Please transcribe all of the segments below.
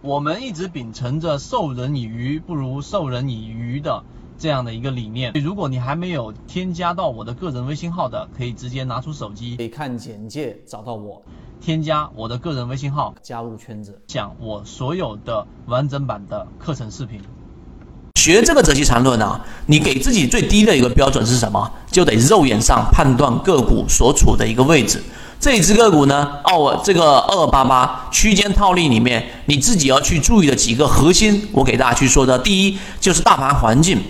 我们一直秉承着授人以鱼不如授人以渔的这样的一个理念。如果你还没有添加到我的个人微信号的，可以直接拿出手机，可以看简介找到我，添加我的个人微信号，加入圈子，讲我所有的完整版的课程视频。学这个择期缠论啊，你给自己最低的一个标准是什么？就得肉眼上判断个股所处的一个位置。这只个股呢，哦，这个二八八区间套利里面，你自己要去注意的几个核心，我给大家去说的。第一就是大盘环境，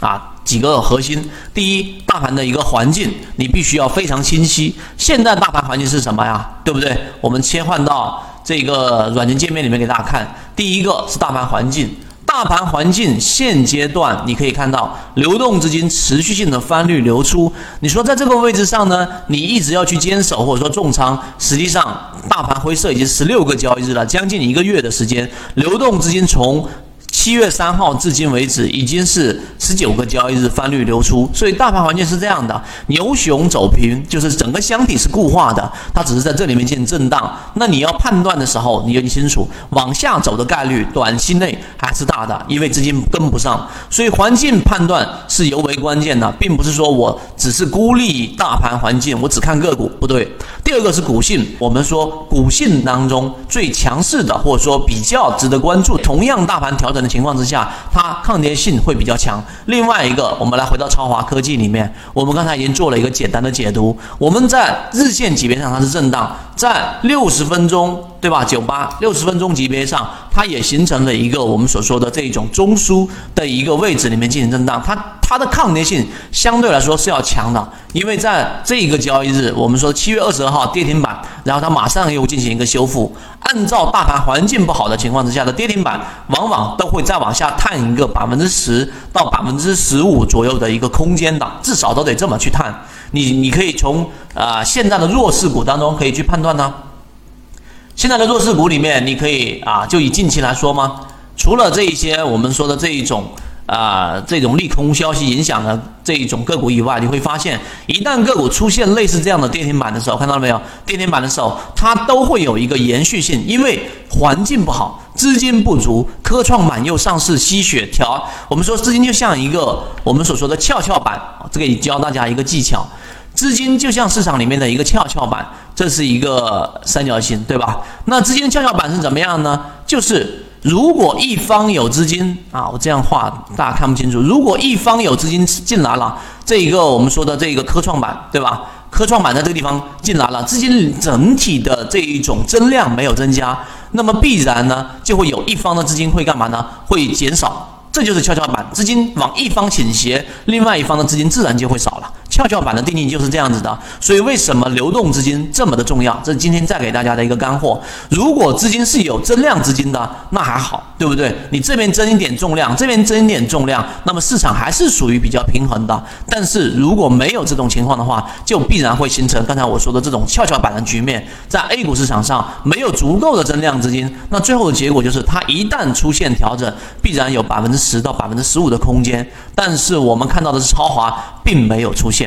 啊，几个核心。第一，大盘的一个环境，你必须要非常清晰。现在大盘环境是什么呀？对不对？我们切换到这个软件界面里面给大家看。第一个是大盘环境。大盘环境现阶段，你可以看到流动资金持续性的翻绿流出。你说在这个位置上呢，你一直要去坚守或者说重仓，实际上大盘灰色已经十六个交易日了，将近一个月的时间，流动资金从。七月三号至今为止，已经是十九个交易日翻绿流出，所以大盘环境是这样的：牛熊走平，就是整个箱体是固化的，它只是在这里面进行震荡。那你要判断的时候，你要清楚往下走的概率，短期内还是大的，因为资金跟不上。所以环境判断是尤为关键的，并不是说我只是孤立大盘环境，我只看个股不对。第二个是股性，我们说股性当中最强势的，或者说比较值得关注，同样大盘调整的。情况之下，它抗跌性会比较强。另外一个，我们来回到超华科技里面，我们刚才已经做了一个简单的解读。我们在日线级别上它是震荡，在六十分钟，对吧？九八六十分钟级别上，它也形成了一个我们所说的这种中枢的一个位置里面进行震荡。它它的抗跌性相对来说是要强的，因为在这一个交易日，我们说七月二十二号跌停板，然后它马上又进行一个修复。按照大盘环境不好的情况之下的跌停板，往往都会再往下探一个百分之十到百分之十五左右的一个空间的，至少都得这么去探。你你可以从啊现在的弱势股当中可以去判断呢。现在的弱势股里面，你可以啊就以近期来说吗？除了这一些我们说的这一种。啊，这种利空消息影响的这一种个股以外，你会发现，一旦个股出现类似这样的跌停板的时候，看到了没有？跌停板的时候，它都会有一个延续性，因为环境不好，资金不足，科创板又上市吸血条。我们说资金就像一个我们所说的跷跷板，这个也教大家一个技巧，资金就像市场里面的一个跷跷板，这是一个三角形，对吧？那资金跷跷板是怎么样呢？就是。如果一方有资金啊，我这样画大家看不清楚。如果一方有资金进来了，这一个我们说的这个科创板，对吧？科创板在这个地方进来了，资金整体的这一种增量没有增加，那么必然呢就会有一方的资金会干嘛呢？会减少，这就是跷跷板，资金往一方倾斜，另外一方的资金自然就会少了。跷跷板的定义就是这样子的，所以为什么流动资金这么的重要？这是今天再给大家的一个干货。如果资金是有增量资金的，那还好，对不对？你这边增一点重量，这边增一点重量，那么市场还是属于比较平衡的。但是如果没有这种情况的话，就必然会形成刚才我说的这种跷跷板的局面。在 A 股市场上没有足够的增量资金，那最后的结果就是它一旦出现调整，必然有百分之十到百分之十五的空间。但是我们看到的是超华并没有出现。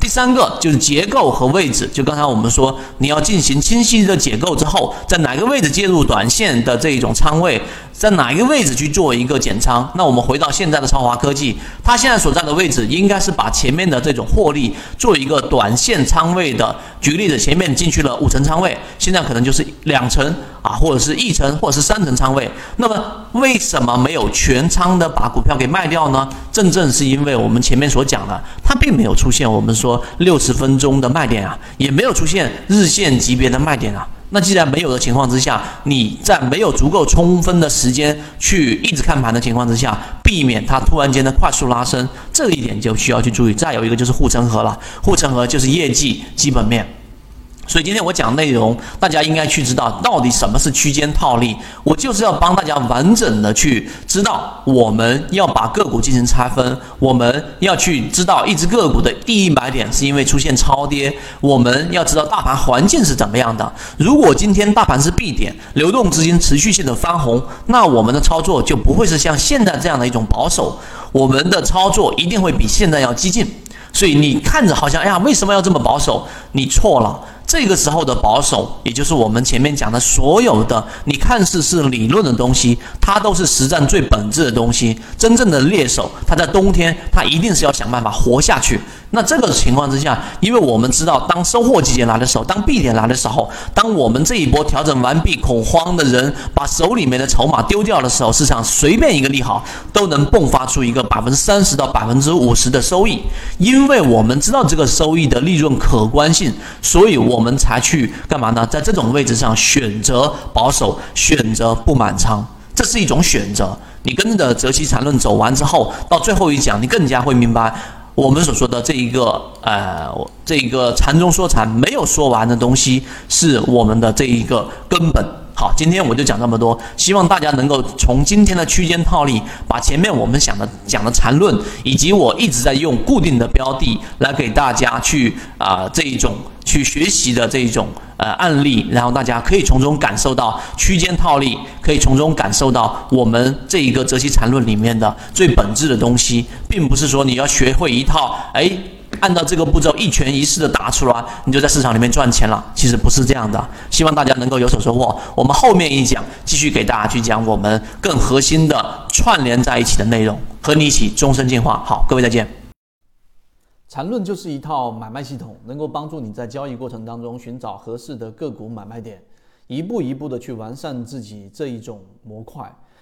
第三个就是结构和位置，就刚才我们说，你要进行清晰的解构之后，在哪个位置介入短线的这一种仓位。在哪一个位置去做一个减仓？那我们回到现在的超华科技，它现在所在的位置应该是把前面的这种获利做一个短线仓位的。举个例子，前面进去了五成仓位，现在可能就是两成啊，或者是一层，或者是三层仓位。那么为什么没有全仓的把股票给卖掉呢？正正是因为我们前面所讲的，它并没有出现我们说六十分钟的卖点啊，也没有出现日线级别的卖点啊。那既然没有的情况之下，你在没有足够充分的时间去一直看盘的情况之下，避免它突然间的快速拉升，这一点就需要去注意。再有一个就是护城河了，护城河就是业绩基本面。所以今天我讲内容，大家应该去知道到底什么是区间套利。我就是要帮大家完整的去知道，我们要把个股进行拆分，我们要去知道一只个股的第一买点是因为出现超跌，我们要知道大盘环境是怎么样的。如果今天大盘是 B 点，流动资金持续性的翻红，那我们的操作就不会是像现在这样的一种保守，我们的操作一定会比现在要激进。所以你看着好像，哎呀，为什么要这么保守？你错了。这个时候的保守，也就是我们前面讲的所有的你看似是理论的东西，它都是实战最本质的东西。真正的猎手，他在冬天，他一定是要想办法活下去。那这个情况之下，因为我们知道，当收获季节来的时候，当 B 点来的时候，当我们这一波调整完毕，恐慌的人把手里面的筹码丢掉的时候，市场随便一个利好都能迸发出一个百分之三十到百分之五十的收益。因为我们知道这个收益的利润可观性，所以我我们才去干嘛呢？在这种位置上选择保守，选择不满仓，这是一种选择。你跟着泽西缠论走完之后，到最后一讲，你更加会明白。我们所说的这一个呃，这一个禅中说禅没有说完的东西，是我们的这一个根本。好，今天我就讲这么多，希望大家能够从今天的区间套利，把前面我们想的讲的缠论，以及我一直在用固定的标的来给大家去啊这一种去学习的这一种。呃，案例，然后大家可以从中感受到区间套利，可以从中感受到我们这一个择期缠论里面的最本质的东西，并不是说你要学会一套，哎，按照这个步骤一拳一式的打出来，你就在市场里面赚钱了。其实不是这样的。希望大家能够有所收获。我们后面一讲继续给大家去讲我们更核心的串联在一起的内容，和你一起终身进化。好，各位再见。缠论就是一套买卖系统，能够帮助你在交易过程当中寻找合适的个股买卖点，一步一步的去完善自己这一种模块，